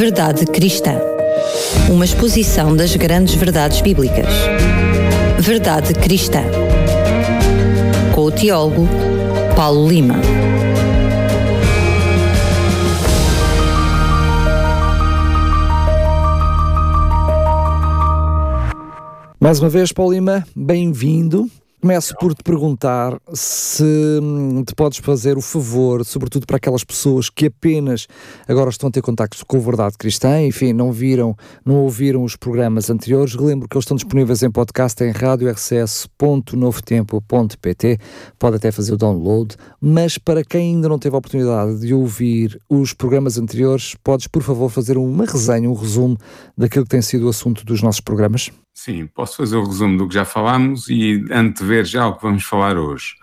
Verdade Cristã. Uma exposição das grandes verdades bíblicas. Verdade Cristã. Com o teólogo Paulo Lima. Mais uma vez, Paulo Lima, bem-vindo. Começo por te perguntar se hum, te podes fazer o favor, sobretudo para aquelas pessoas que apenas agora estão a ter contactos com a Verdade Cristã, enfim, não viram, não ouviram os programas anteriores. Lembro que eles estão disponíveis em podcast em radiorcs.novotempo.pt, pode até fazer o download, mas para quem ainda não teve a oportunidade de ouvir os programas anteriores, podes, por favor, fazer uma resenha, um resumo daquilo que tem sido o assunto dos nossos programas? Sim, posso fazer o resumo do que já falámos e antever já o que vamos falar hoje.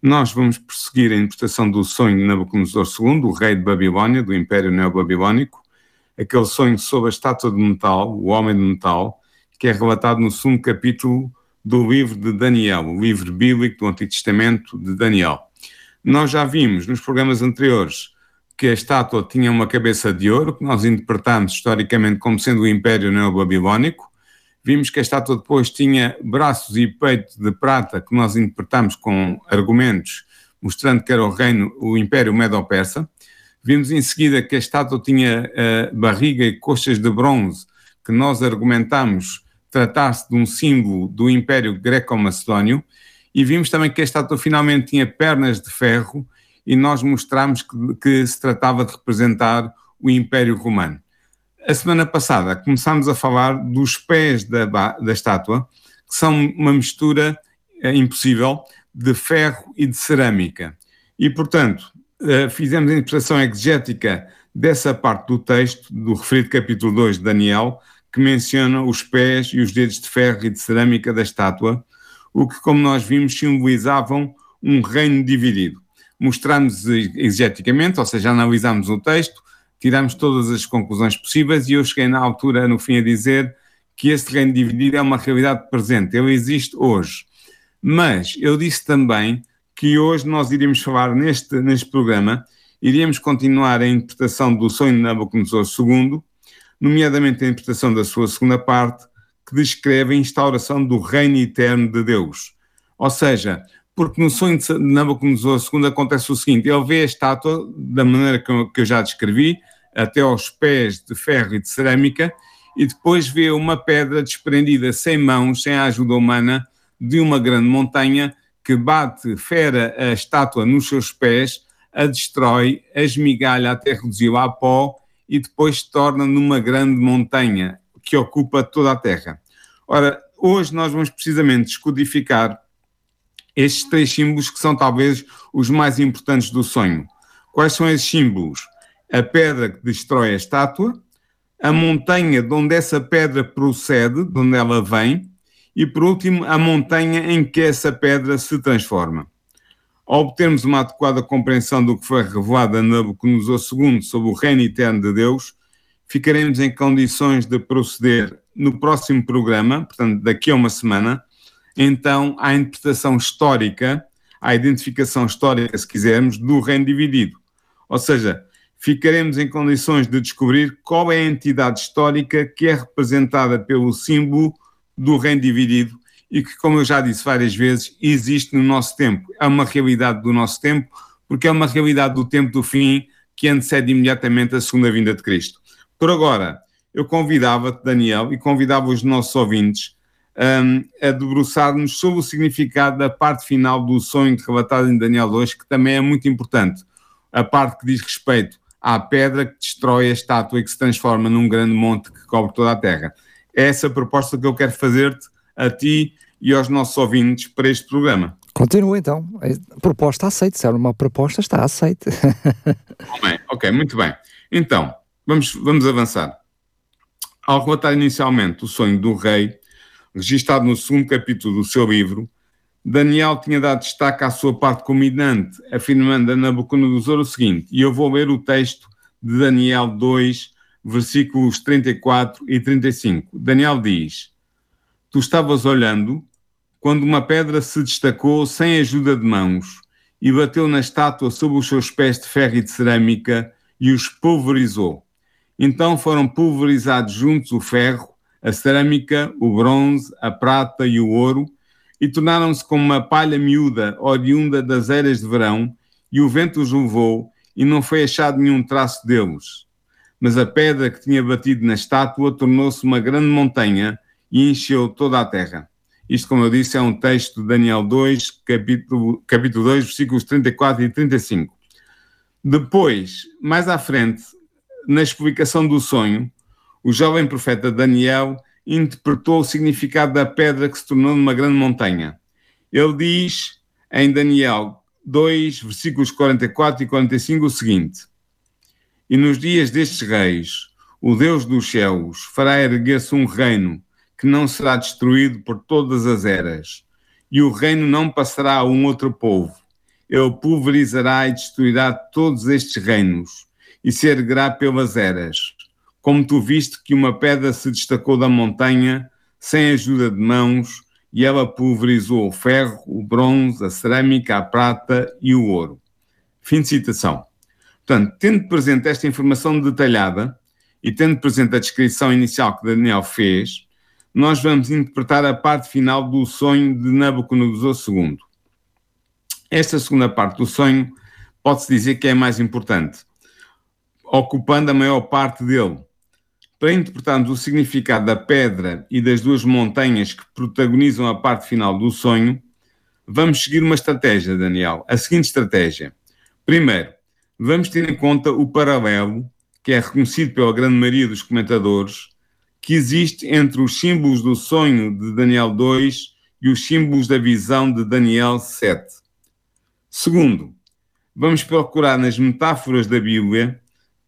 Nós vamos prosseguir a interpretação do sonho de Nabucodonosor II, o rei de Babilónia, do Império Neobabilónico, aquele sonho sobre a estátua de metal, o homem de metal, que é relatado no segundo capítulo do livro de Daniel, o livro bíblico do Antigo Testamento de Daniel. Nós já vimos nos programas anteriores que a estátua tinha uma cabeça de ouro, que nós interpretamos historicamente como sendo o Império Neobabilónico, Vimos que a estátua depois tinha braços e peito de prata, que nós interpretamos com argumentos, mostrando que era o reino, o Império Medo-Persa. Vimos em seguida que a estátua tinha uh, barriga e coxas de bronze, que nós argumentamos tratar-se de um símbolo do Império Greco-Macedónio. E vimos também que a estátua finalmente tinha pernas de ferro, e nós mostramos que, que se tratava de representar o Império Romano. A semana passada começámos a falar dos pés da, da estátua, que são uma mistura é, impossível de ferro e de cerâmica. E, portanto, eh, fizemos a interpretação exegética dessa parte do texto, do referido capítulo 2 de Daniel, que menciona os pés e os dedos de ferro e de cerâmica da estátua, o que, como nós vimos, simbolizavam um reino dividido. Mostramos exegeticamente, ou seja, analisámos o texto, tiramos todas as conclusões possíveis e eu cheguei na altura, no fim, a dizer que este reino dividido é uma realidade presente, ele existe hoje. Mas eu disse também que hoje nós iríamos falar neste, neste programa, iríamos continuar a interpretação do sonho de Nabucodonosor II, nomeadamente a interpretação da sua segunda parte, que descreve a instauração do reino eterno de Deus. Ou seja, porque no sonho de Nabucodonosor II acontece o seguinte: ele vê a estátua da maneira que eu, já descrevi, até aos pés de ferro e de cerâmica, e depois vê uma pedra desprendida sem mãos, sem a ajuda humana, de uma grande montanha que bate, fera a estátua nos seus pés, a destrói, a esmigalha até reduzi-la a pó e depois torna numa grande montanha que ocupa toda a Terra. Ora, hoje nós vamos precisamente descodificar estes três símbolos que são talvez os mais importantes do sonho. Quais são esses símbolos? A pedra que destrói a estátua, a montanha de onde essa pedra procede, de onde ela vem, e por último, a montanha em que essa pedra se transforma. Ao obtermos uma adequada compreensão do que foi revelado a Nabucodonosor II sobre o reino eterno de Deus, ficaremos em condições de proceder no próximo programa, portanto, daqui a uma semana, então à interpretação histórica, à identificação histórica, se quisermos, do reino dividido. Ou seja, ficaremos em condições de descobrir qual é a entidade histórica que é representada pelo símbolo do reino dividido e que, como eu já disse várias vezes, existe no nosso tempo. É uma realidade do nosso tempo, porque é uma realidade do tempo do fim que antecede imediatamente a segunda vinda de Cristo. Por agora, eu convidava-te, Daniel, e convidava os nossos ouvintes um, a debruçar-nos sobre o significado da parte final do sonho relatado em Daniel 2, que também é muito importante. A parte que diz respeito à pedra que destrói a estátua e que se transforma num grande monte que cobre toda a terra. É essa a proposta que eu quero fazer-te a ti e aos nossos ouvintes para este programa. Continua então. A proposta aceita. Se é uma proposta, está aceita. bem, ok, muito bem. Então, vamos, vamos avançar. Ao relatar inicialmente o sonho do rei, registado no segundo capítulo do seu livro, Daniel tinha dado destaque à sua parte culminante, afirmando a Nabucodonosor o seguinte, e eu vou ler o texto de Daniel 2, versículos 34 e 35. Daniel diz: Tu estavas olhando quando uma pedra se destacou sem ajuda de mãos e bateu na estátua sob os seus pés de ferro e de cerâmica e os pulverizou. Então foram pulverizados juntos o ferro, a cerâmica, o bronze, a prata e o ouro, e tornaram-se como uma palha miúda oriunda das eras de verão, e o vento os levou, e não foi achado nenhum traço deles. Mas a pedra que tinha batido na estátua tornou-se uma grande montanha e encheu toda a terra. Isto, como eu disse, é um texto de Daniel 2, capítulo, capítulo 2, versículos 34 e 35. Depois, mais à frente, na explicação do sonho, o jovem profeta Daniel interpretou o significado da pedra que se tornou numa grande montanha. Ele diz em Daniel 2, versículos 44 e 45 o seguinte: E nos dias destes reis, o Deus dos céus fará erguer-se um reino que não será destruído por todas as eras, e o reino não passará a um outro povo. Ele pulverizará e destruirá todos estes reinos, e se erguerá pelas eras como tu viste que uma pedra se destacou da montanha, sem ajuda de mãos, e ela pulverizou o ferro, o bronze, a cerâmica, a prata e o ouro. Fim de citação. Portanto, tendo presente esta informação detalhada e tendo presente a descrição inicial que Daniel fez, nós vamos interpretar a parte final do sonho de Nabucodonosor II. Esta segunda parte do sonho pode-se dizer que é a mais importante, ocupando a maior parte dele, para interpretarmos o significado da pedra e das duas montanhas que protagonizam a parte final do sonho, vamos seguir uma estratégia, Daniel. A seguinte estratégia. Primeiro, vamos ter em conta o paralelo, que é reconhecido pela grande maioria dos comentadores, que existe entre os símbolos do sonho de Daniel 2 e os símbolos da visão de Daniel 7. Segundo, vamos procurar nas metáforas da Bíblia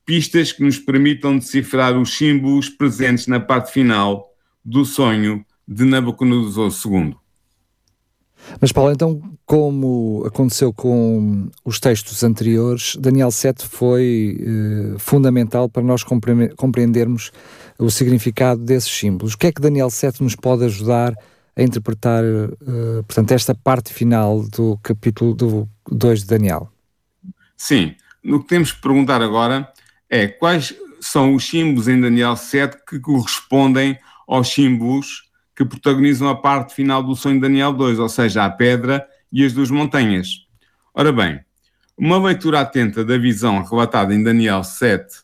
pistas que nos permitam decifrar os símbolos presentes na parte final do sonho de Nabucodonosor II. Mas, Paulo, então, como aconteceu com os textos anteriores, Daniel 7 foi eh, fundamental para nós compreendermos o significado desses símbolos. O que é que Daniel 7 nos pode ajudar a interpretar, eh, portanto, esta parte final do capítulo do 2 de Daniel? Sim, o que temos que perguntar agora é quais são os símbolos em Daniel 7 que correspondem aos símbolos que protagonizam a parte final do sonho de Daniel 2, ou seja, a pedra e as duas montanhas. Ora bem, uma leitura atenta da visão relatada em Daniel 7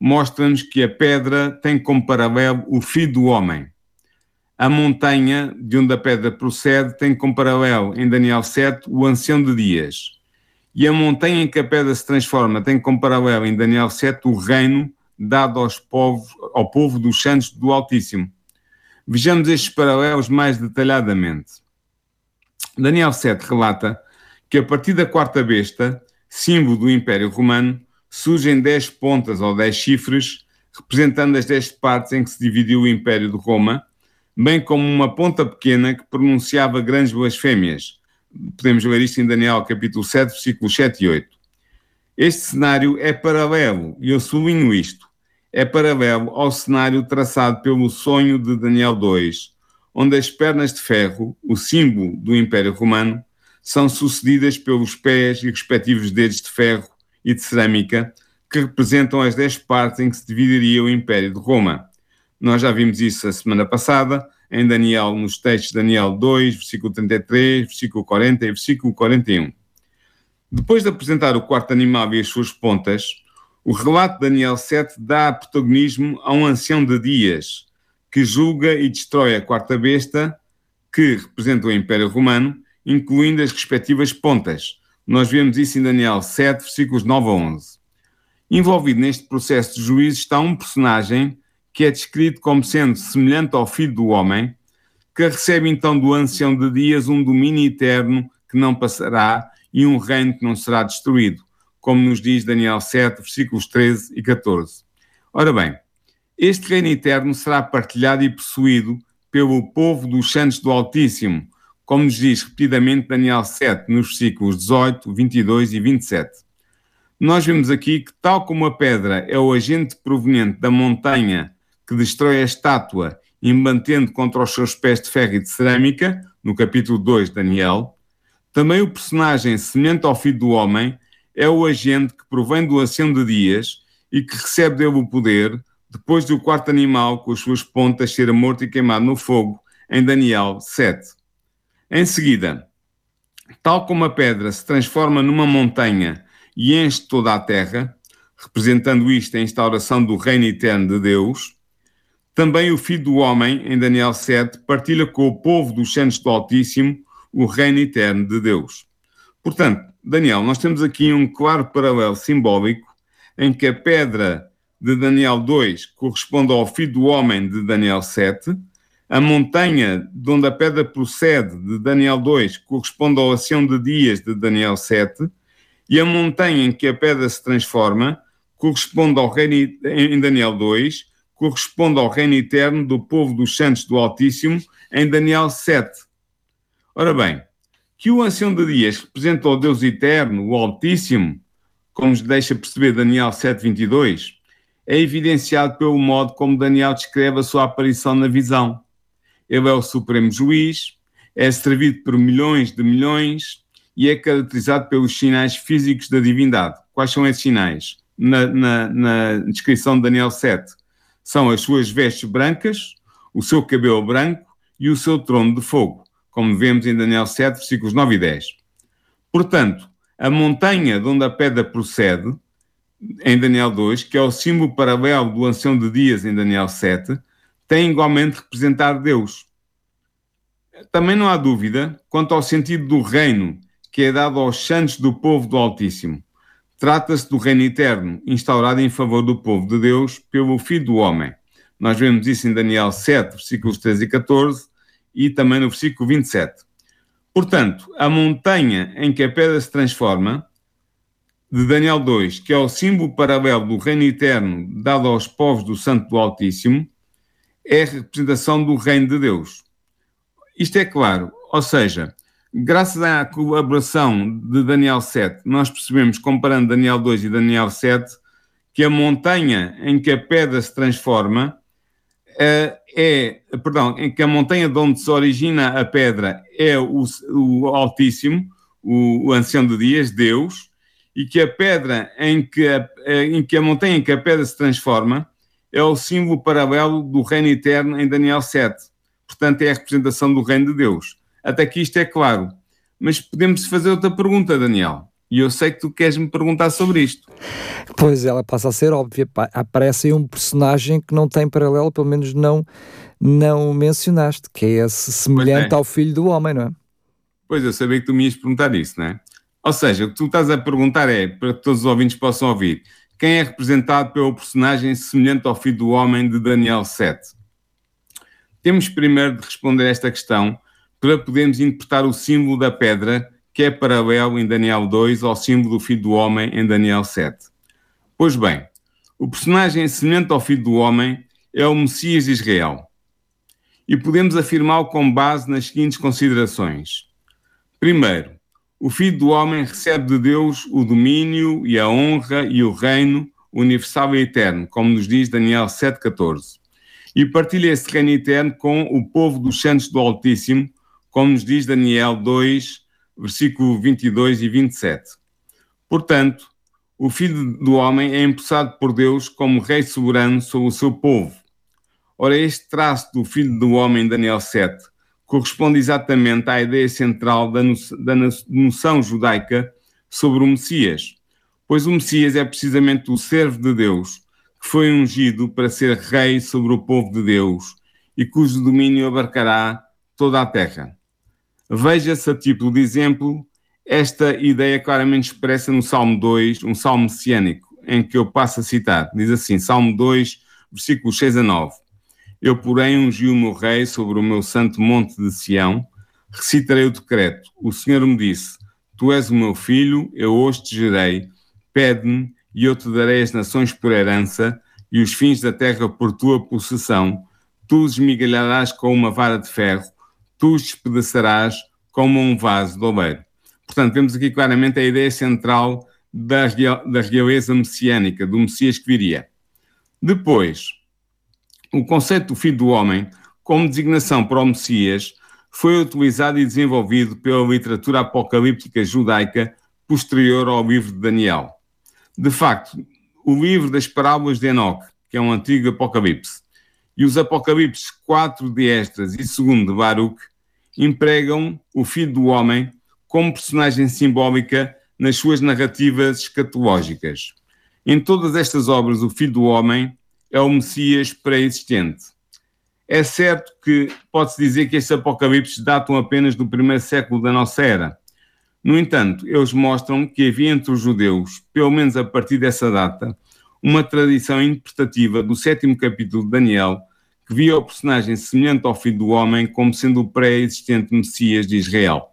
mostra-nos que a pedra tem como paralelo o filho do homem. A montanha de onde a pedra procede tem como paralelo em Daniel 7 o ancião de dias. E a montanha em que a pedra se transforma tem como paralelo em Daniel 7 o reino dado aos povos, ao povo dos santos do Altíssimo. Vejamos estes paralelos mais detalhadamente. Daniel 7 relata que a partir da quarta besta, símbolo do Império Romano, surgem dez pontas ou dez chifres, representando as dez partes em que se dividiu o Império de Roma, bem como uma ponta pequena que pronunciava grandes blasfémias, podemos ler isto em Daniel capítulo 7, versículos 7 e 8. Este cenário é paralelo, e eu sublinho isto, é paralelo ao cenário traçado pelo sonho de Daniel 2, onde as pernas de ferro, o símbolo do Império Romano, são sucedidas pelos pés e respectivos dedos de ferro e de cerâmica, que representam as dez partes em que se dividiria o Império de Roma. Nós já vimos isso a semana passada, em Daniel, nos textos de Daniel 2, versículo 33, versículo 40 e versículo 41. Depois de apresentar o quarto animal e as suas pontas, o relato de Daniel 7 dá protagonismo a um ancião de dias, que julga e destrói a quarta besta, que representa o Império Romano, incluindo as respectivas pontas. Nós vemos isso em Daniel 7, versículos 9 a 11. Envolvido neste processo de juízo está um personagem que é descrito como sendo semelhante ao filho do homem, que recebe então do ancião de dias um domínio eterno que não passará e um reino que não será destruído, como nos diz Daniel 7, versículos 13 e 14. Ora bem, este reino eterno será partilhado e possuído pelo povo dos santos do Altíssimo, como nos diz repetidamente Daniel 7, nos versículos 18, 22 e 27. Nós vemos aqui que, tal como a pedra é o agente proveniente da montanha que destrói a estátua e mantendo contra os seus pés de ferro e de cerâmica, no capítulo 2 de Daniel, também o personagem semelhante ao filho do homem é o agente que provém do ancião de dias e que recebe dele o poder depois do quarto animal com as suas pontas ser morto e queimado no fogo, em Daniel 7. Em seguida, tal como a pedra se transforma numa montanha e enche toda a terra, representando isto a instauração do reino eterno de Deus, também o Filho do Homem, em Daniel 7, partilha com o povo dos santos do Altíssimo o reino eterno de Deus. Portanto, Daniel, nós temos aqui um claro paralelo simbólico em que a pedra de Daniel 2 corresponde ao Filho do Homem de Daniel 7, a montanha de onde a pedra procede de Daniel 2 corresponde ao ação de dias de Daniel 7, e a montanha em que a pedra se transforma corresponde ao reino em Daniel 2 corresponde ao reino eterno do povo dos santos do Altíssimo, em Daniel 7. Ora bem, que o ancião de dias representa o Deus eterno, o Altíssimo, como nos deixa perceber Daniel 7:22, é evidenciado pelo modo como Daniel descreve a sua aparição na visão. Ele é o supremo juiz, é servido por milhões de milhões e é caracterizado pelos sinais físicos da divindade. Quais são esses sinais? Na, na, na descrição de Daniel 7 são as suas vestes brancas, o seu cabelo branco e o seu trono de fogo, como vemos em Daniel 7, versículos 9 e 10. Portanto, a montanha de onde a pedra procede, em Daniel 2, que é o símbolo paralelo do ancião de dias em Daniel 7, tem igualmente representar Deus. Também não há dúvida quanto ao sentido do reino que é dado aos santos do povo do Altíssimo. Trata-se do reino eterno, instaurado em favor do povo de Deus pelo Filho do Homem. Nós vemos isso em Daniel 7, versículos 13 e 14, e também no versículo 27. Portanto, a montanha em que a pedra se transforma, de Daniel 2, que é o símbolo paralelo do reino eterno dado aos povos do Santo do Altíssimo, é a representação do reino de Deus. Isto é claro, ou seja, graças à colaboração de Daniel 7, nós percebemos, comparando Daniel 2 e Daniel 7, que a montanha em que a pedra se transforma é, é perdão, em que a montanha de onde se origina a pedra é o, o Altíssimo, o, o Ancião de Dias, Deus, e que a pedra em que a, em que a montanha em que a pedra se transforma é o símbolo paralelo do reino eterno em Daniel 7. Portanto, é a representação do reino de Deus. Até que isto é claro. Mas podemos fazer outra pergunta, Daniel. E eu sei que tu queres me perguntar sobre isto. Pois ela passa a ser óbvia. Aparece aí um personagem que não tem paralelo, pelo menos não, não mencionaste, que é esse semelhante é. ao filho do homem, não é? Pois eu sabia que tu me ias perguntar isso, não é? Ou seja, o que tu estás a perguntar é, para que todos os ouvintes possam ouvir, quem é representado pelo personagem semelhante ao filho do homem de Daniel 7? Temos primeiro de responder esta questão para podermos interpretar o símbolo da pedra, que é paralelo em Daniel 2 ao símbolo do Filho do Homem em Daniel 7. Pois bem, o personagem semelhante ao Filho do Homem é o Messias de Israel. E podemos afirmá-lo com base nas seguintes considerações. Primeiro, o Filho do Homem recebe de Deus o domínio e a honra e o reino universal e eterno, como nos diz Daniel 7,14. E partilha esse reino eterno com o povo dos santos do Altíssimo, como nos diz Daniel 2, versículo 22 e 27. Portanto, o Filho do Homem é empossado por Deus como Rei soberano sobre o seu povo. Ora, este traço do Filho do Homem, Daniel 7, corresponde exatamente à ideia central da, da noção judaica sobre o Messias, pois o Messias é precisamente o servo de Deus, que foi ungido para ser rei sobre o povo de Deus e cujo domínio abarcará toda a terra. Veja-se a título de exemplo esta ideia claramente expressa no Salmo 2, um salmo messiânico, em que eu passo a citar. Diz assim, Salmo 2, versículos 6 a 9. Eu, porém, ungi o meu rei sobre o meu santo monte de Sião, recitarei o decreto. O Senhor me disse, tu és o meu filho, eu hoje te gerei, pede-me e eu te darei as nações por herança e os fins da terra por tua possessão. Tu esmigalharás com uma vara de ferro tu despedaçarás como um vaso de oleiro. Portanto, vemos aqui claramente a ideia central da, da realeza messiânica, do Messias que viria. Depois, o conceito do Filho do Homem, como designação para o Messias, foi utilizado e desenvolvido pela literatura apocalíptica judaica posterior ao livro de Daniel. De facto, o livro das parábolas de Enoque, que é um antigo Apocalipse, e os Apocalipses 4 de Estras e 2 de Baruch empregam o Filho do Homem como personagem simbólica nas suas narrativas escatológicas. Em todas estas obras, o Filho do Homem é o Messias pré-existente. É certo que pode-se dizer que estes apocalipses datam apenas do primeiro século da nossa era. No entanto, eles mostram que havia entre os judeus, pelo menos a partir dessa data, uma tradição interpretativa do sétimo capítulo de Daniel que via o personagem semelhante ao Filho do Homem como sendo o pré-existente Messias de Israel.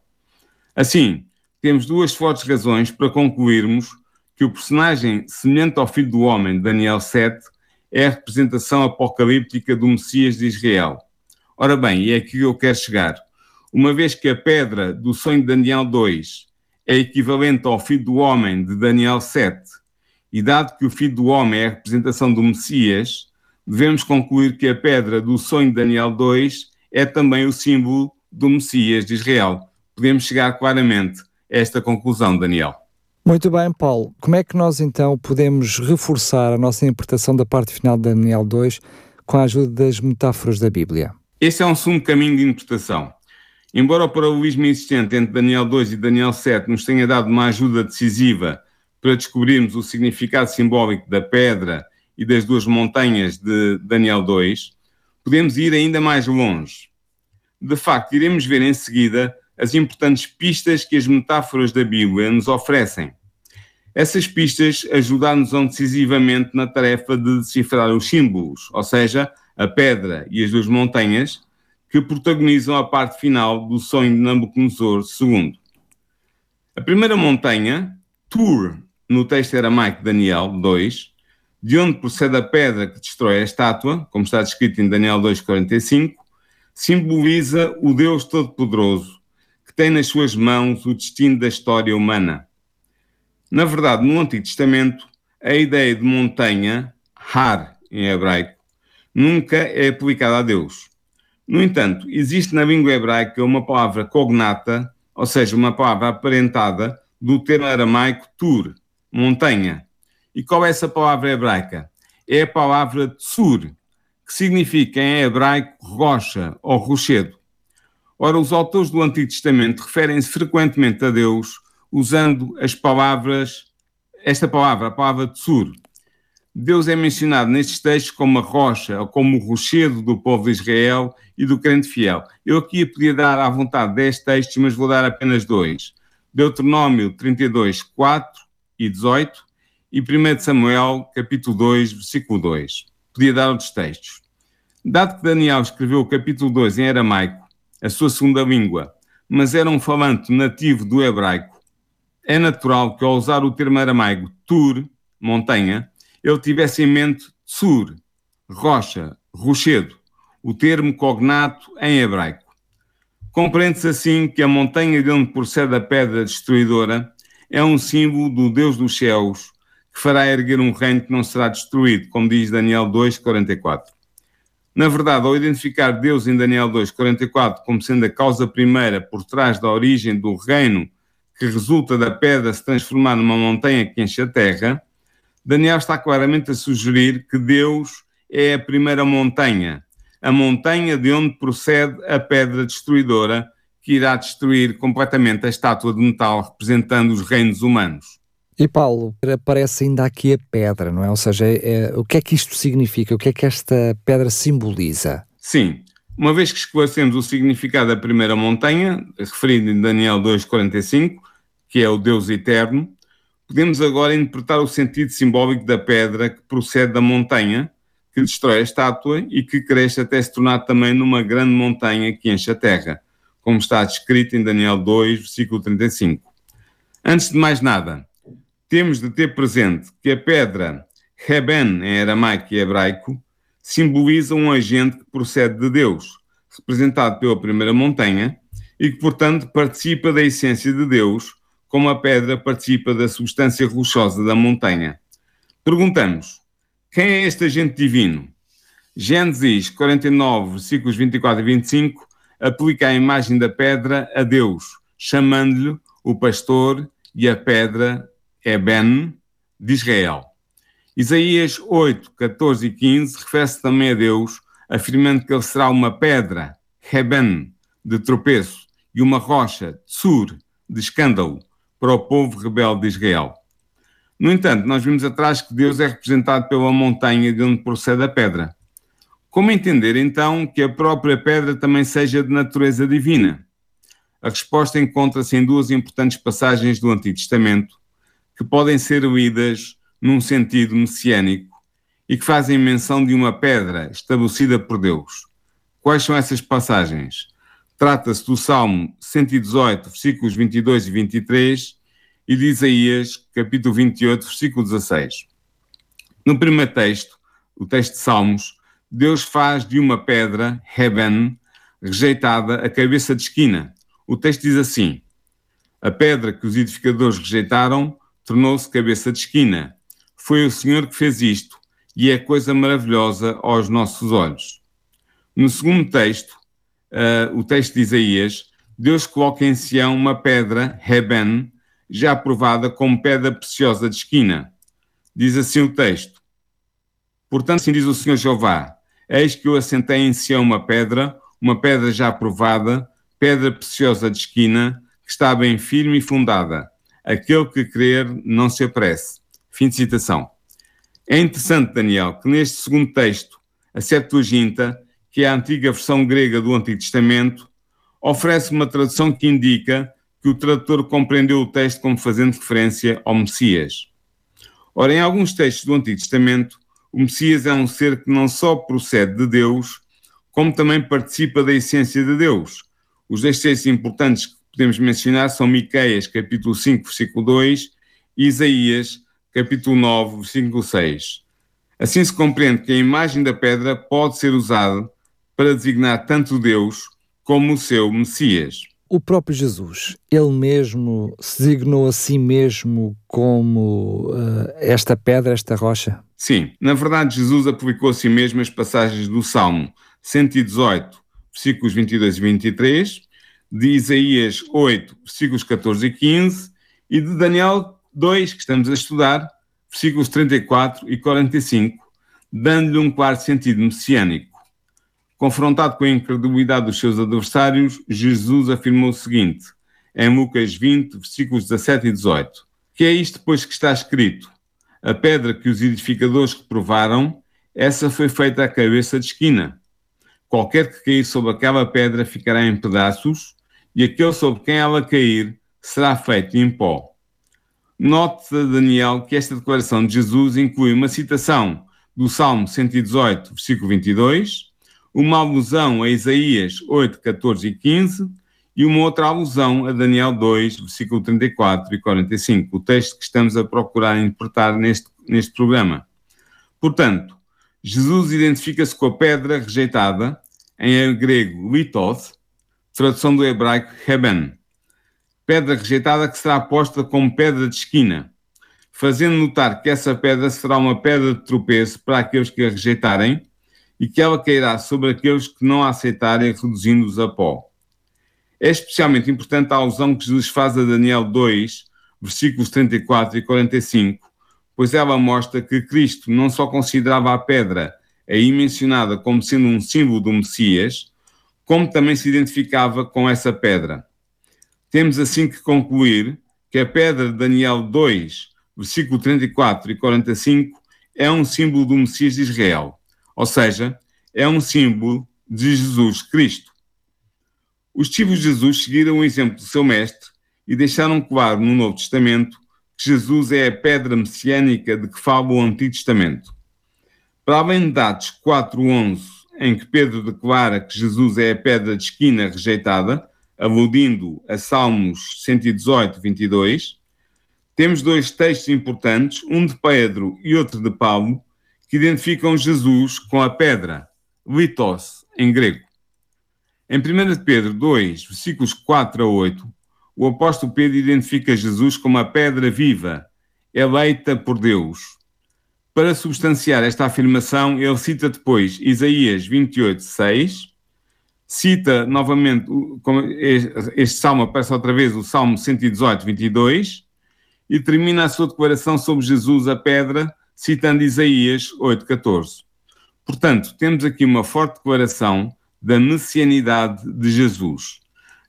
Assim, temos duas fortes razões para concluirmos que o personagem semelhante ao Filho do Homem, Daniel 7, é a representação apocalíptica do Messias de Israel. Ora bem, é aqui que eu quero chegar. Uma vez que a pedra do sonho de Daniel 2 é equivalente ao Filho do Homem de Daniel 7, e dado que o Filho do Homem é a representação do Messias, devemos concluir que a pedra do sonho de Daniel 2 é também o símbolo do Messias de Israel. Podemos chegar claramente a esta conclusão, Daniel. Muito bem, Paulo. Como é que nós então podemos reforçar a nossa interpretação da parte final de Daniel 2 com a ajuda das metáforas da Bíblia? Esse é um sumo caminho de interpretação. Embora o paralelismo existente entre Daniel 2 e Daniel 7 nos tenha dado uma ajuda decisiva para descobrirmos o significado simbólico da pedra e das duas montanhas de Daniel 2, podemos ir ainda mais longe. De facto, iremos ver em seguida as importantes pistas que as metáforas da Bíblia nos oferecem. Essas pistas ajudaram-nos decisivamente na tarefa de decifrar os símbolos, ou seja, a pedra e as duas montanhas, que protagonizam a parte final do sonho de Nabucodonosor II. A primeira montanha, Tur, no texto aramaico de Daniel 2, de onde procede a pedra que destrói a estátua, como está descrito em Daniel 2,45, simboliza o Deus Todo-Poderoso, que tem nas suas mãos o destino da história humana. Na verdade, no Antigo Testamento, a ideia de montanha, Har em hebraico, nunca é aplicada a Deus. No entanto, existe na língua hebraica uma palavra cognata, ou seja, uma palavra aparentada do termo aramaico tur, montanha. E qual é essa palavra hebraica? É a palavra tsur, que significa em hebraico rocha ou rochedo. Ora, os autores do Antigo Testamento referem-se frequentemente a Deus usando as palavras, esta palavra, a palavra tsur. Deus é mencionado nestes textos como a rocha ou como o rochedo do povo de Israel e do crente fiel. Eu aqui podia dar à vontade 10 textos, mas vou dar apenas dois. Deuteronômio 32, 4 e 18 e 1 Samuel capítulo 2, versículo 2. Podia dar outros textos. Dado que Daniel escreveu o capítulo 2 em aramaico, a sua segunda língua, mas era um falante nativo do hebraico, é natural que ao usar o termo aramaico tur, montanha, ele tivesse em mente tsur, rocha, rochedo, o termo cognato em hebraico. Compreende-se assim que a montanha de onde procede a pedra destruidora é um símbolo do Deus dos céus, que fará erguer um reino que não será destruído, como diz Daniel 2,44. Na verdade, ao identificar Deus em Daniel 2,44 como sendo a causa primeira por trás da origem do reino que resulta da pedra se transformar numa montanha que enche a terra, Daniel está claramente a sugerir que Deus é a primeira montanha, a montanha de onde procede a pedra destruidora que irá destruir completamente a estátua de metal representando os reinos humanos. E Paulo, aparece ainda aqui a pedra, não é? Ou seja, é, é, o que é que isto significa? O que é que esta pedra simboliza? Sim, uma vez que esclarecemos o significado da primeira montanha, referido em Daniel 2,45, que é o Deus eterno, podemos agora interpretar o sentido simbólico da pedra que procede da montanha, que destrói a estátua e que cresce até se tornar também numa grande montanha que enche a terra, como está descrito em Daniel 2, versículo 35. Antes de mais nada, temos de ter presente que a pedra Reben, em aramaico e hebraico, simboliza um agente que procede de Deus, representado pela primeira montanha, e que, portanto, participa da essência de Deus, como a pedra participa da substância rochosa da montanha. Perguntamos: quem é este agente divino? Gênesis 49, versículos 24 e 25, aplica a imagem da pedra a Deus, chamando-lhe o pastor e a pedra é Ben de Israel. Isaías 8, 14 e 15 refere-se também a Deus, afirmando que ele será uma pedra, Reben, de tropeço, e uma rocha, Tsur, de escândalo, para o povo rebelde de Israel. No entanto, nós vimos atrás que Deus é representado pela montanha de onde procede a pedra. Como entender então que a própria pedra também seja de natureza divina? A resposta encontra-se em duas importantes passagens do Antigo Testamento que podem ser lidas num sentido messiânico e que fazem menção de uma pedra estabelecida por Deus. Quais são essas passagens? Trata-se do Salmo 118, versículos 22 e 23 e de Isaías, capítulo 28, versículo 16. No primeiro texto, o texto de Salmos, Deus faz de uma pedra, Reben, rejeitada, a cabeça de esquina, o texto diz assim: A pedra que os edificadores rejeitaram tornou-se cabeça de esquina. Foi o Senhor que fez isto, e é coisa maravilhosa aos nossos olhos. No segundo texto, uh, o texto de Isaías, Deus coloca em Sião uma pedra, Reben, já provada como pedra preciosa de esquina. Diz assim o texto: Portanto, assim diz o Senhor Jeová: Eis que eu assentei em Sião uma pedra, uma pedra já provada, pedra preciosa de esquina, que está bem firme e fundada. Aquele que crer não se apresse. Fim de citação. É interessante, Daniel, que neste segundo texto, a Septuaginta, que é a antiga versão grega do Antigo Testamento, oferece uma tradução que indica que o tradutor compreendeu o texto como fazendo referência ao Messias. Ora, em alguns textos do Antigo Testamento, o Messias é um ser que não só procede de Deus, como também participa da essência de Deus, os dois textos importantes que podemos mencionar são Miqueias, capítulo 5, versículo 2, e Isaías, capítulo 9, versículo 6. Assim se compreende que a imagem da pedra pode ser usada para designar tanto Deus como o seu Messias. O próprio Jesus, ele mesmo se designou a si mesmo como uh, esta pedra, esta rocha? Sim, na verdade, Jesus aplicou a si mesmo as passagens do Salmo 118, versículos 22 e 23, de Isaías 8, versículos 14 e 15, e de Daniel 2, que estamos a estudar, versículos 34 e 45, dando-lhe um claro sentido messiânico. Confrontado com a incredulidade dos seus adversários, Jesus afirmou o seguinte, em Lucas 20, versículos 17 e 18: Que é isto, pois, que está escrito? A pedra que os edificadores reprovaram, essa foi feita à cabeça de esquina. Qualquer que cair sobre aquela pedra ficará em pedaços, e aquele sobre quem ela cair será feito em pó. Note, Daniel, que esta declaração de Jesus inclui uma citação do Salmo 118, versículo 22, uma alusão a Isaías 8, 14 e 15 e uma outra alusão a Daniel 2, versículo 34 e 45, o texto que estamos a procurar interpretar neste, neste programa. Portanto, Jesus identifica-se com a pedra rejeitada em grego lithos, tradução do hebraico Reben, pedra rejeitada que será posta como pedra de esquina, fazendo notar que essa pedra será uma pedra de tropeço para aqueles que a rejeitarem e que ela cairá sobre aqueles que não a aceitarem, reduzindo-os a pó. É especialmente importante a alusão que Jesus faz a Daniel 2, versículos 34 e 45, pois ela mostra que Cristo não só considerava a pedra aí mencionada como sendo um símbolo do Messias, como também se identificava com essa pedra. Temos assim que concluir que a pedra de Daniel 2, versículo 34 e 45, é um símbolo do Messias de Israel, ou seja, é um símbolo de Jesus Cristo. Os discípulos de Jesus seguiram o exemplo do seu mestre e deixaram claro no Novo Testamento que Jesus é a pedra messiânica de que fala o Antigo Testamento. Para além de Atos 4.11, em que Pedro declara que Jesus é a pedra de esquina rejeitada, aludindo a Salmos 118, 22, temos dois textos importantes, um de Pedro e outro de Paulo, que identificam Jesus com a pedra, litos, em grego. Em 1 Pedro 2, versículos 4 a 8, o apóstolo Pedro identifica Jesus como a pedra viva, eleita por Deus, para substanciar esta afirmação, ele cita depois Isaías 28, 6, cita novamente, este salmo aparece outra vez, o Salmo 118, 22, e termina a sua declaração sobre Jesus, a pedra, citando Isaías 8,14. Portanto, temos aqui uma forte declaração da messianidade de Jesus.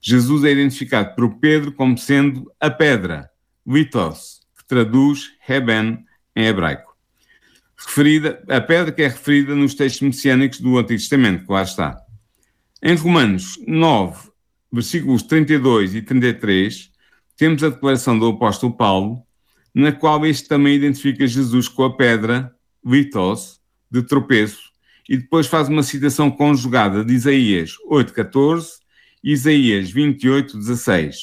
Jesus é identificado por Pedro como sendo a pedra, litos, que traduz Reben em hebraico. Referida, a pedra que é referida nos textos messiânicos do Antigo Testamento, que lá está. Em Romanos 9, versículos 32 e 33, temos a declaração do apóstolo Paulo, na qual este também identifica Jesus com a pedra, litos, de tropeço, e depois faz uma citação conjugada de Isaías 8,14 e Isaías 28,16.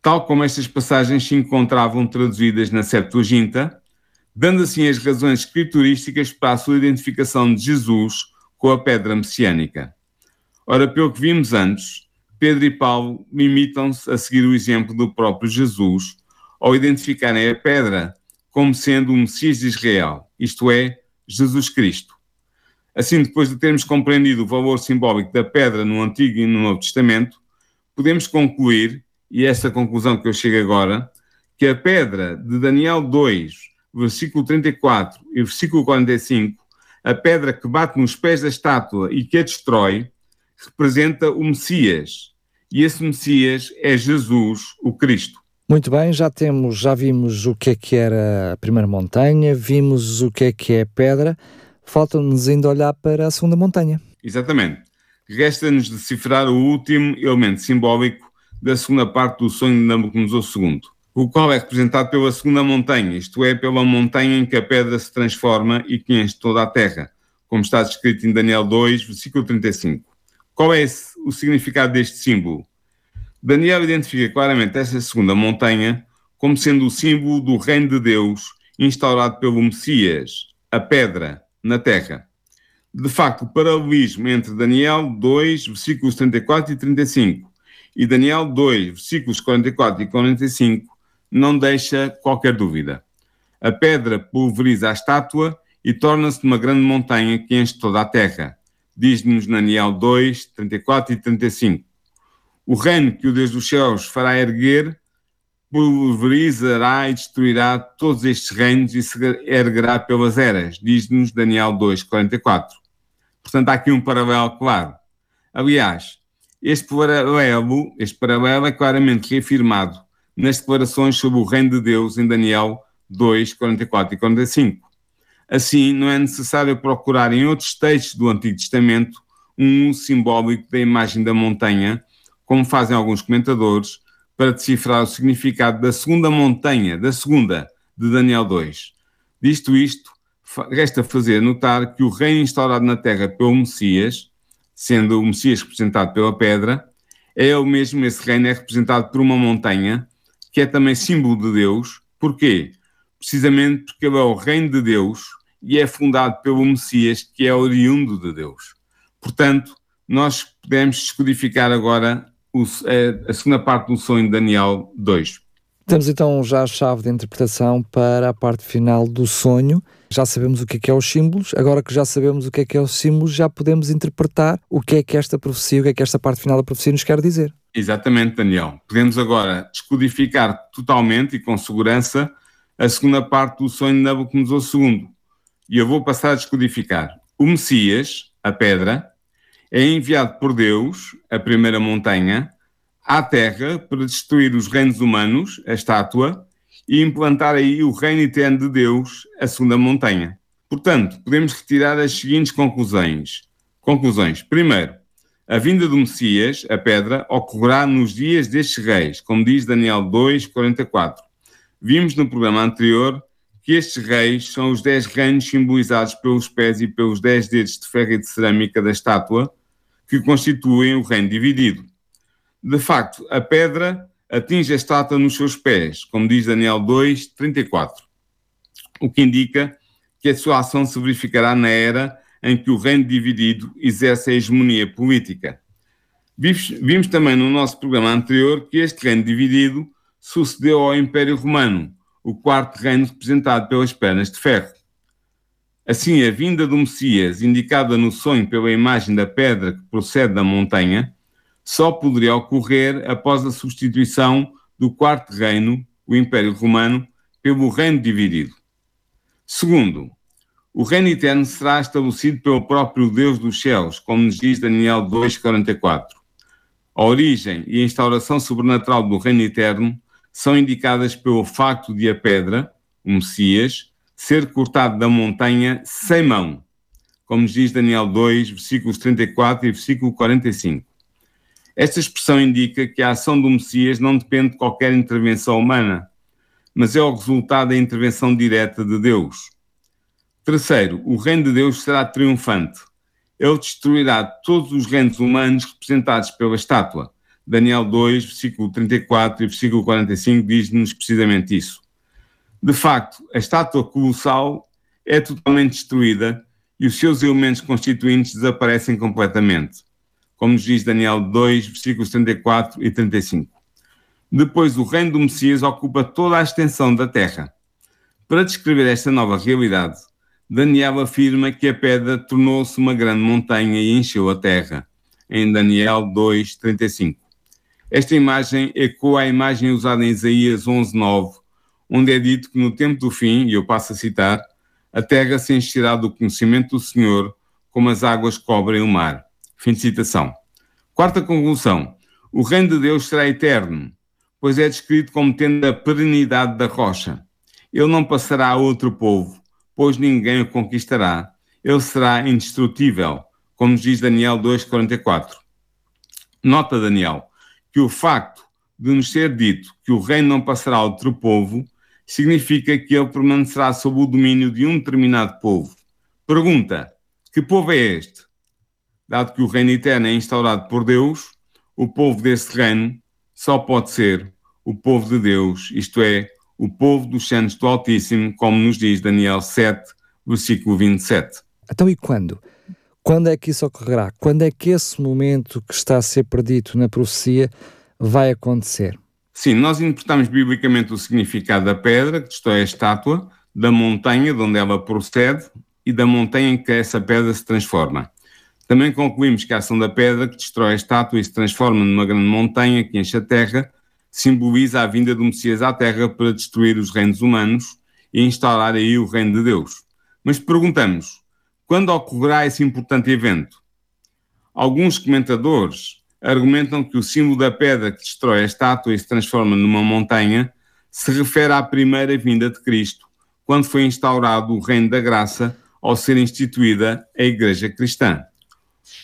Tal como estas passagens se encontravam traduzidas na Septuaginta, dando assim as razões escriturísticas para a sua identificação de Jesus com a pedra messiânica. Ora, pelo que vimos antes, Pedro e Paulo limitam-se a seguir o exemplo do próprio Jesus ao identificarem a pedra como sendo o Messias de Israel, isto é, Jesus Cristo. Assim, depois de termos compreendido o valor simbólico da pedra no Antigo e no Novo Testamento, podemos concluir, e esta conclusão que eu chego agora, que a pedra de Daniel 2 versículo 34 e versículo 45, a pedra que bate nos pés da estátua e que a destrói, representa o Messias. E esse Messias é Jesus, o Cristo. Muito bem, já temos, já vimos o que é que era a primeira montanha, vimos o que é que é pedra, falta-nos ainda olhar para a segunda montanha. Exatamente. Resta-nos decifrar o último elemento simbólico da segunda parte do sonho de Nabucodonosor II o qual é representado pela segunda montanha, isto é, pela montanha em que a pedra se transforma e que enche toda a terra, como está descrito em Daniel 2, versículo 35. Qual é esse, o significado deste símbolo? Daniel identifica claramente esta segunda montanha como sendo o símbolo do reino de Deus instaurado pelo Messias, a pedra, na terra. De facto, o paralelismo entre Daniel 2, versículos 34 e 35 e Daniel 2, versículos 44 e 45 não deixa qualquer dúvida. A pedra pulveriza a estátua e torna-se uma grande montanha que enche toda a terra. Diz-nos Daniel 2, 34 e 35. O reino que o Deus dos céus fará erguer pulverizará e destruirá todos estes reinos e se erguerá pelas eras, diz-nos Daniel 2, 44. Portanto, há aqui um paralelo claro. Aliás, este paralelo, este paralelo é claramente reafirmado nas declarações sobre o reino de Deus em Daniel 2, 44 e 45. Assim, não é necessário procurar em outros textos do Antigo Testamento um simbólico da imagem da montanha, como fazem alguns comentadores, para decifrar o significado da segunda montanha, da segunda, de Daniel 2. Visto isto, resta fazer notar que o reino instaurado na terra pelo Messias, sendo o Messias representado pela pedra, é o mesmo, esse reino é representado por uma montanha, que é também símbolo de Deus. Porquê? Precisamente porque ele é o reino de Deus e é fundado pelo Messias, que é oriundo de Deus. Portanto, nós podemos descodificar agora o, a, a segunda parte do sonho de Daniel 2. Temos então já a chave de interpretação para a parte final do sonho. Já sabemos o que é, que é os símbolos, agora que já sabemos o que é que é os símbolos, já podemos interpretar o que é que esta profecia, o que é que esta parte final da profecia nos quer dizer. Exatamente, Daniel. Podemos agora descodificar totalmente e com segurança a segunda parte do sonho de Nabucodonosor II. E eu vou passar a descodificar. O Messias, a pedra, é enviado por Deus, a primeira montanha, à Terra para destruir os reinos humanos, a estátua, e implantar aí o reino eterno de Deus, a segunda montanha. Portanto, podemos retirar as seguintes conclusões. Conclusões. Primeiro, a vinda do Messias, a pedra, ocorrerá nos dias destes reis, como diz Daniel 2, 44. Vimos no programa anterior que estes reis são os dez reinos simbolizados pelos pés e pelos dez dedos de ferro e de cerâmica da estátua, que constituem o reino dividido. De facto, a pedra atinge a estátua nos seus pés, como diz Daniel 2, 34, o que indica que a sua ação se verificará na era em que o reino dividido exerce a hegemonia política. Vimos, também no nosso programa anterior que este reino dividido sucedeu ao Império Romano, o quarto reino representado pelas pernas de ferro. Assim, a vinda do Messias, indicada no sonho pela imagem da pedra que procede da montanha, só poderia ocorrer após a substituição do quarto reino, o Império Romano, pelo reino dividido. Segundo, o reino eterno será estabelecido pelo próprio Deus dos céus, como nos diz Daniel 2,44. A origem e a instauração sobrenatural do reino eterno são indicadas pelo facto de a pedra, o Messias, ser cortado da montanha sem mão, como nos diz Daniel 2, versículos 34 e versículo 45. Esta expressão indica que a ação do Messias não depende de qualquer intervenção humana, mas é o resultado da intervenção direta de Deus. Terceiro, o reino de Deus será triunfante. Ele destruirá todos os reinos humanos representados pela estátua. Daniel 2, versículo 34 e versículo 45 diz-nos precisamente isso. De facto, a estátua colossal é totalmente destruída e os seus elementos constituintes desaparecem completamente, como diz Daniel 2, versículos 34 e 35. Depois, o reino do Messias ocupa toda a extensão da terra. Para descrever esta nova realidade, Daniel afirma que a pedra tornou-se uma grande montanha e encheu a terra, em Daniel 2, 35. Esta imagem ecoa a imagem usada em Isaías 11, 9, onde é dito que no tempo do fim, e eu passo a citar, a terra se encherá do conhecimento do Senhor, como as águas cobrem o mar. Fim de citação. Quarta conclusão: o reino de Deus será eterno, pois é descrito como tendo a perenidade da rocha. Ele não passará a outro povo, pois ninguém o conquistará. Ele será indestrutível, como nos diz Daniel 2,44. Nota, Daniel, que o facto de nos ser dito que o reino não passará a outro povo significa que ele permanecerá sob o domínio de um determinado povo. Pergunta: que povo é este? Dado que o reino eterno é instaurado por Deus, o povo desse reino só pode ser o povo de Deus, isto é, o povo dos santos do Altíssimo, como nos diz Daniel 7, versículo 27. Então, e quando? Quando é que isso ocorrerá? Quando é que esse momento que está a ser predito na profecia vai acontecer? Sim, nós interpretamos biblicamente o significado da pedra, que destrói a estátua, da montanha de onde ela procede e da montanha em que essa pedra se transforma. Também concluímos que a ação da pedra, que destrói a estátua e se transforma numa grande montanha que enche a terra, simboliza a vinda do Messias à terra para destruir os reinos humanos e instaurar aí o reino de Deus. Mas perguntamos, quando ocorrerá esse importante evento? Alguns comentadores argumentam que o símbolo da pedra que destrói a estátua e se transforma numa montanha se refere à primeira vinda de Cristo, quando foi instaurado o Reino da Graça ao ser instituída a Igreja Cristã.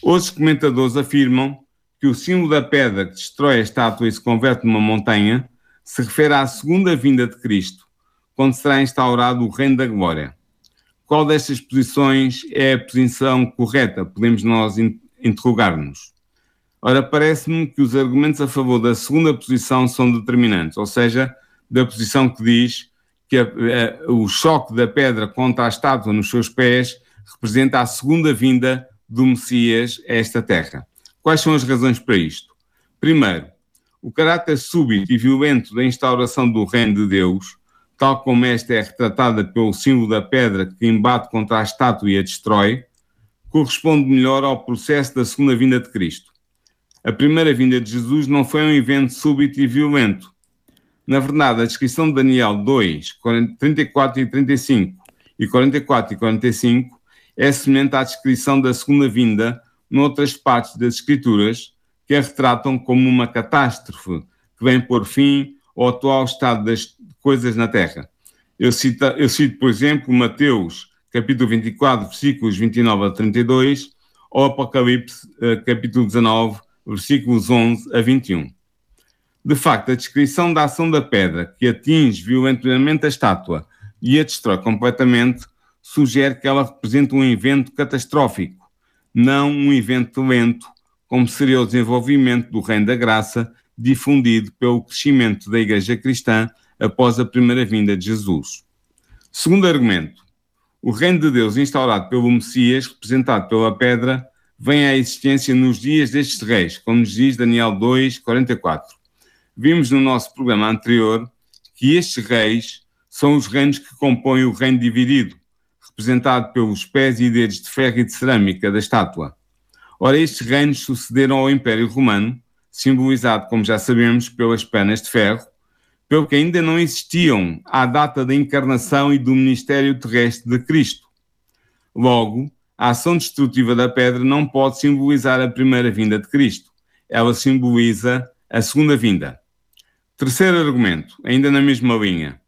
Outros comentadores afirmam que o símbolo da pedra que destrói a estátua e se converte numa montanha se refere à segunda vinda de Cristo, quando será instaurado o Reino da Glória. Qual destas posições é a posição correta? Podemos nós interrogar-nos. Ora, parece-me que os argumentos a favor da segunda posição são determinantes, ou seja, da posição que diz que a, a, o choque da pedra contra a estátua nos seus pés representa a segunda vinda do Messias a esta terra. Quais são as razões para isto? Primeiro, o caráter súbito e violento da instauração do reino de Deus, tal como esta é retratada pelo símbolo da pedra que embate contra a estátua e a destrói, corresponde melhor ao processo da segunda vinda de Cristo a primeira vinda de Jesus não foi um evento súbito e violento. Na verdade, a descrição de Daniel 2, 34 e 35 e 44 e 45 é semelhante à descrição da segunda vinda noutras partes das Escrituras que a retratam como uma catástrofe que vem por fim ao atual estado das coisas na Terra. Eu cito, eu cito por exemplo, Mateus, capítulo 24, versículos 29 a 32, ou Apocalipse, eh, capítulo 19, versículos 11 a 21. De facto, a descrição da ação da pedra que atinge violentamente a estátua e a destrói completamente sugere que ela representa um evento catastrófico, não um evento lento, como seria o desenvolvimento do Reino da Graça difundido pelo crescimento da Igreja Cristã após a primeira vinda de Jesus. Segundo argumento, o Reino de Deus instaurado pelo Messias, representado pela pedra, vem à existência nos dias destes reis, como nos diz Daniel 2, 44. Vimos no nosso programa anterior que estes reis são os reinos que compõem o reino dividido, representado pelos pés e dedos de ferro e de cerâmica da estátua. Ora, estes reinos sucederam ao Império Romano, simbolizado, como já sabemos, pelas penas de ferro, pelo que ainda não existiam à data da encarnação e do ministério terrestre de Cristo. Logo, a ação destrutiva da pedra não pode simbolizar a primeira vinda de Cristo. Ela simboliza a segunda vinda. Terceiro argumento, ainda na mesma linha.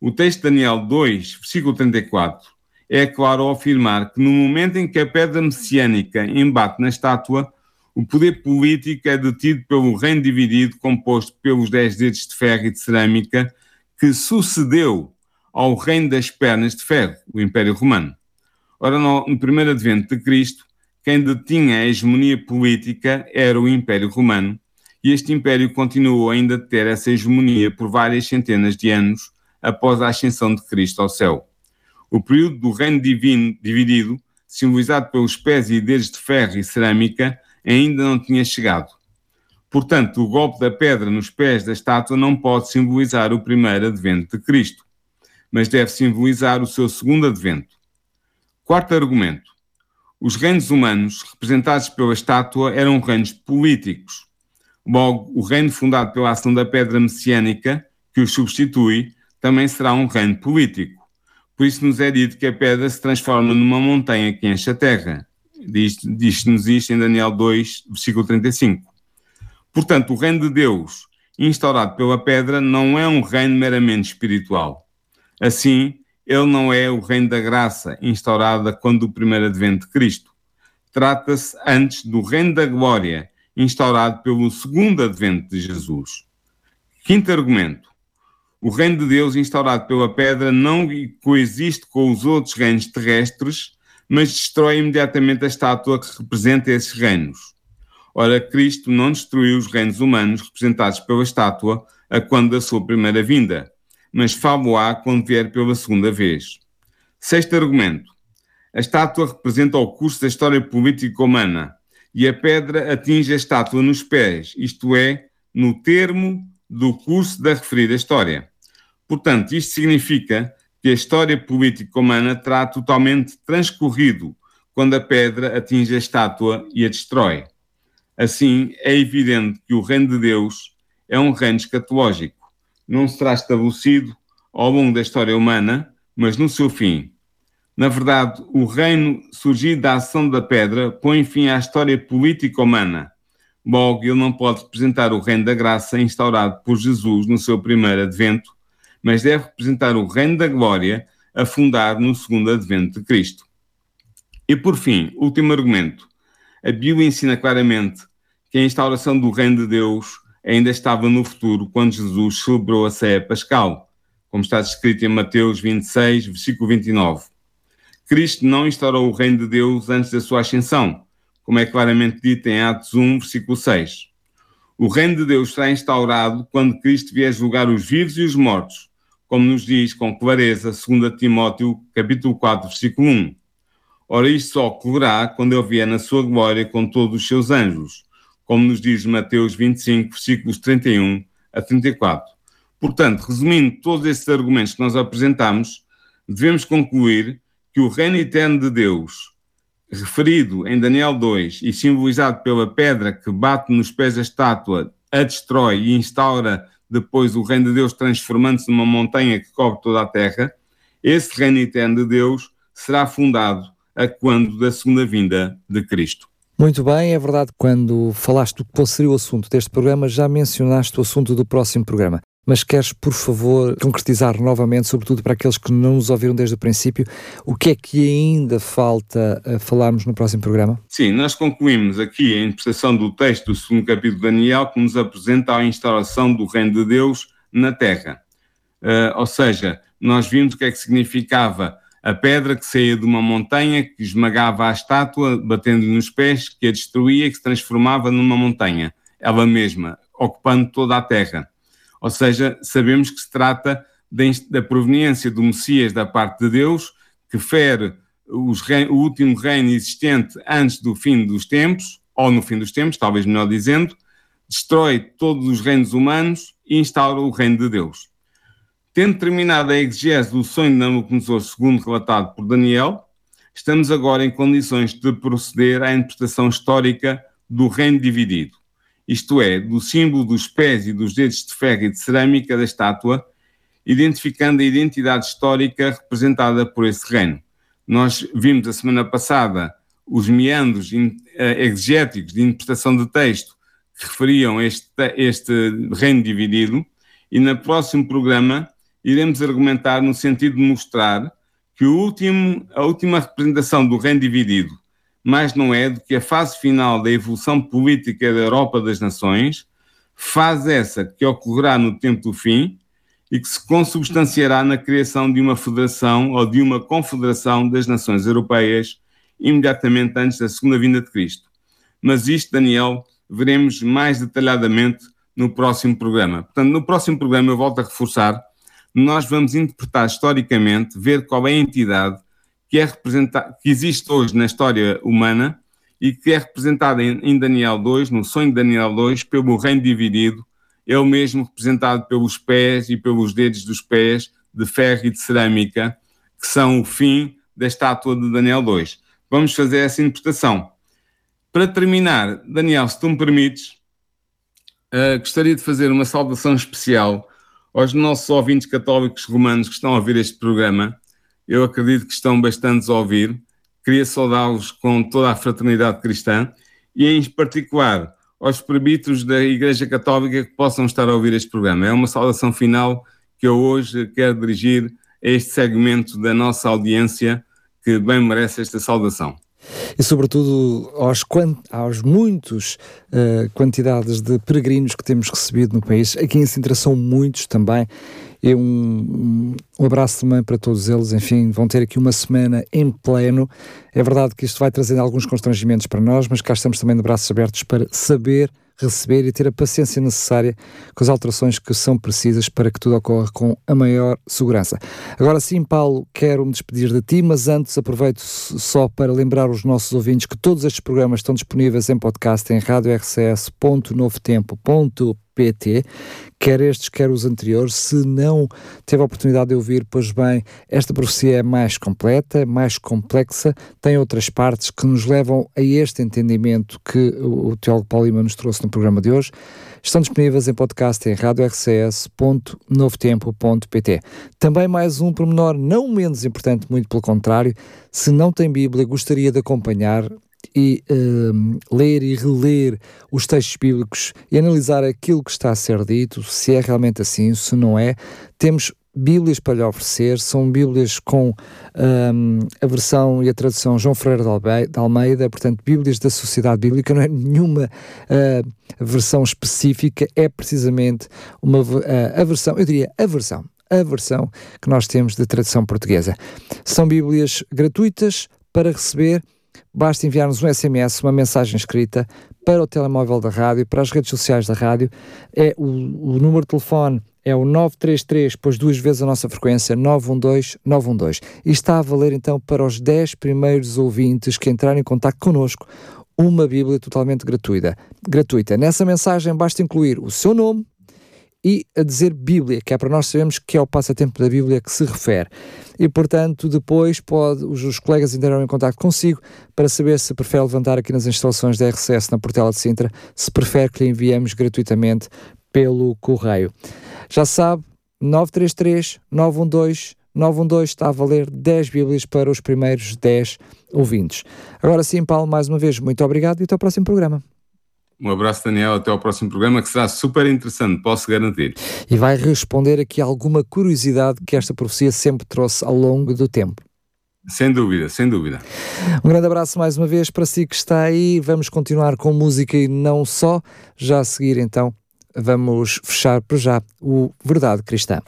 O texto de Daniel 2, versículo 34, é claro ao afirmar que no momento em que a pedra messiânica embate na estátua, o poder político é detido pelo reino dividido, composto pelos dez dedos de ferro e de cerâmica, que sucedeu ao reino das pernas de ferro, o Império Romano. Ora, no, no primeiro advento de Cristo, quem detinha a hegemonia política era o Império Romano, e este império continuou ainda a ter essa hegemonia por várias centenas de anos após a ascensão de Cristo ao céu. O período do reino divino dividido, simbolizado pelos pés e dedos de ferro e cerâmica, ainda não tinha chegado. Portanto, o golpe da pedra nos pés da estátua não pode simbolizar o primeiro advento de Cristo, mas deve simbolizar o seu segundo advento. Quarto argumento. Os reinos humanos, representados pela estátua, eram reinos políticos. Logo, o reino fundado pela ação da pedra messiânica, que os substitui, também será um reino político. Por isso nos é dito que a pedra se transforma numa montanha que enche a terra. Diz-nos isto em Daniel 2, versículo 35. Portanto, o reino de Deus, instaurado pela pedra, não é um reino meramente espiritual. Assim, ele não é o reino da graça, instaurada quando o primeiro advento de Cristo. Trata-se antes do reino da glória, instaurado pelo segundo advento de Jesus. Quinto argumento. O reino de Deus, instaurado pela pedra, não coexiste com os outros reinos terrestres, mas destrói imediatamente a estátua que representa esses reinos. Ora, Cristo não destruiu os reinos humanos representados pela estátua a quando da sua primeira vinda, mas fá-lo-á quando vier pela segunda vez. Sexto argumento. A estátua representa o curso da história política humana e a pedra atinge a estátua nos pés, isto é, no termo do curso da referida história. Portanto, isto significa que a história política humana terá totalmente transcorrido quando a pedra atinge a estátua e a destrói. Assim, é evidente que o reino de Deus é um reino escatológico. Não será estabelecido ao longo da história humana, mas no seu fim. Na verdade, o reino surgido da ação da pedra põe fim à história política humana. Logo, ele não pode representar o reino da graça instaurado por Jesus no seu primeiro advento, mas deve representar o reino da glória a fundar no segundo advento de Cristo. E por fim, último argumento. A Bíblia ensina claramente que a instauração do reino de Deus ainda estava no futuro quando Jesus celebrou a ceia pascal, como está descrito em Mateus 26, versículo 29. Cristo não instaurou o reino de Deus antes da sua ascensão, como é claramente dito em Atos 1, versículo 6. O reino de Deus será instaurado quando Cristo vier julgar os vivos e os mortos, como nos diz com clareza 2 Timóteo, capítulo 4, versículo 1. Ora, isto só ocorrerá quando ele vier na sua glória com todos os seus anjos, como nos diz Mateus 25, versículos 31 a 34. Portanto, resumindo todos esses argumentos que nós apresentamos, devemos concluir que o reino eterno de Deus, referido em Daniel 2 e simbolizado pela pedra que bate nos pés da estátua, a destrói e instaura depois o reino de Deus transformando-se numa montanha que cobre toda a terra, esse reino eterno de Deus será fundado a quando da segunda vinda de Cristo. Muito bem, é verdade, quando falaste do qual seria o assunto deste programa, já mencionaste o assunto do próximo programa mas queres, por favor, concretizar novamente, sobretudo para aqueles que não nos ouviram desde o princípio, o que é que ainda falta falarmos no próximo programa? Sim, nós concluímos aqui a interpretação do texto do segundo capítulo de Daniel, que nos apresenta a instalação do reino de Deus na terra. Uh, ou seja, nós vimos o que é que significava a pedra que saía de uma montanha, que esmagava a estátua, batendo nos pés, que a destruía, que se transformava numa montanha, ela mesma, ocupando toda a terra. Ou seja, sabemos que se trata da proveniência do Messias da parte de Deus, que fere o último reino existente antes do fim dos tempos, ou no fim dos tempos, talvez melhor dizendo, destrói todos os reinos humanos e instaura o reino de Deus. Tendo terminado a exegese do sonho de Nabucodonosor II relatado por Daniel, estamos agora em condições de proceder à interpretação histórica do reino dividido. isto é, do símbolo dos pés e dos dedos de ferro e de cerâmica da estátua, identificando a identidade histórica representada por esse reino. Nós vimos a semana passada os meandros eh, exegéticos de interpretação de texto que referiam este, este reino dividido, e no próximo programa iremos argumentar no sentido de mostrar que último, a última representação do reino dividido mais não é do que a fase final da evolução política da Europa das Nações, fase essa que ocorrerá no tempo do fim e que se consubstanciará na criação de uma federação ou de uma confederação das nações europeias imediatamente antes da segunda vinda de Cristo. Mas isto, Daniel, veremos mais detalhadamente no próximo programa. Portanto, no próximo programa eu volto a reforçar, nós vamos interpretar historicamente, ver qual é a entidade que, é que existe hoje na história humana e que é representada em, em Daniel 2, no sonho de Daniel 2, pelo reino dividido, ele mesmo representado pelos pés e pelos dedos dos pés de ferro e de cerâmica, que são o fim da estátua de Daniel 2. Vamos fazer essa interpretação. Para terminar, Daniel, se tu me permites, uh, gostaria de fazer uma saudação especial aos nossos ouvintes católicos romanos que estão a ouvir este programa eu acredito que estão bastantes a ouvir. Queria saudá-los com toda a fraternidade cristã e, em particular, aos presbíteros da Igreja Católica que possam estar a ouvir este programa. É uma saudação final que eu hoje quero dirigir a este segmento da nossa audiência que bem merece esta saudação e, sobretudo, aos, aos muitos uh, quantidades de peregrinos que temos recebido no país. Aqui em Sintra são muitos também. E um, um abraço também para todos eles. Enfim, vão ter aqui uma semana em pleno. É verdade que isto vai trazendo alguns constrangimentos para nós, mas cá estamos também de braços abertos para saber receber e ter a paciência necessária com as alterações que são precisas para que tudo ocorra com a maior segurança. Agora sim, Paulo, quero me despedir de ti, mas antes aproveito só para lembrar os nossos ouvintes que todos estes programas estão disponíveis em podcast em radiorcs.novotempo.pt PT, quer estes, quer os anteriores. Se não teve a oportunidade de ouvir, pois bem, esta profecia é mais completa, mais complexa, tem outras partes que nos levam a este entendimento que o, Teólogo Paulima nos trouxe no programa de hoje. Estão disponíveis em podcast em radiorcs.novotempo.pt. Também mais um pormenor não menos importante, muito pelo contrário, se não tem Bíblia, gostaria de acompanhar e uh, ler e reler os textos bíblicos e analisar aquilo que está a ser dito, se é realmente assim, se não é. Temos Bíblias para lhe oferecer, são Bíblias com um, a versão e a tradução João Ferreira de Almeida, portanto, Bíblias da Sociedade Bíblica, não é nenhuma uh, versão específica, é precisamente uma, uh, a versão, eu diria a versão, a versão que nós temos de tradução portuguesa. São Bíblias gratuitas para receber basta enviar-nos um SMS, uma mensagem escrita para o telemóvel da rádio, para as redes sociais da rádio. É o, o número de telefone é o 933, pois duas vezes a nossa frequência, 912 912. E está a valer então para os 10 primeiros ouvintes que entrarem em contato connosco uma Bíblia totalmente gratuita. gratuita. Nessa mensagem basta incluir o seu nome, e a dizer Bíblia, que é para nós sabermos que é o passatempo da Bíblia que se refere. E, portanto, depois pode, os, os colegas entrarão em contato consigo para saber se prefere levantar aqui nas instalações da RCS na Portela de Sintra, se prefere que lhe enviemos gratuitamente pelo correio. Já sabe, 933 912 912 está a valer 10 Bíblias para os primeiros 10 ouvintes. Agora sim, Paulo, mais uma vez, muito obrigado e até ao próximo programa. Um abraço, Daniel. Até ao próximo programa, que será super interessante, posso garantir. E vai responder aqui alguma curiosidade que esta profecia sempre trouxe ao longo do tempo. Sem dúvida, sem dúvida. Um grande abraço mais uma vez para si que está aí. Vamos continuar com música e não só. Já a seguir, então, vamos fechar por já o Verdade Cristã.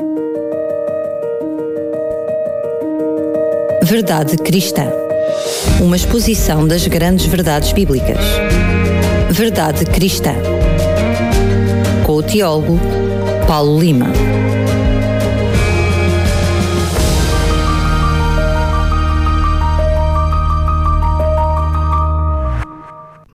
Verdade Cristã. Uma exposição das grandes verdades bíblicas Verdade Cristã. Com o teólogo Paulo Lima.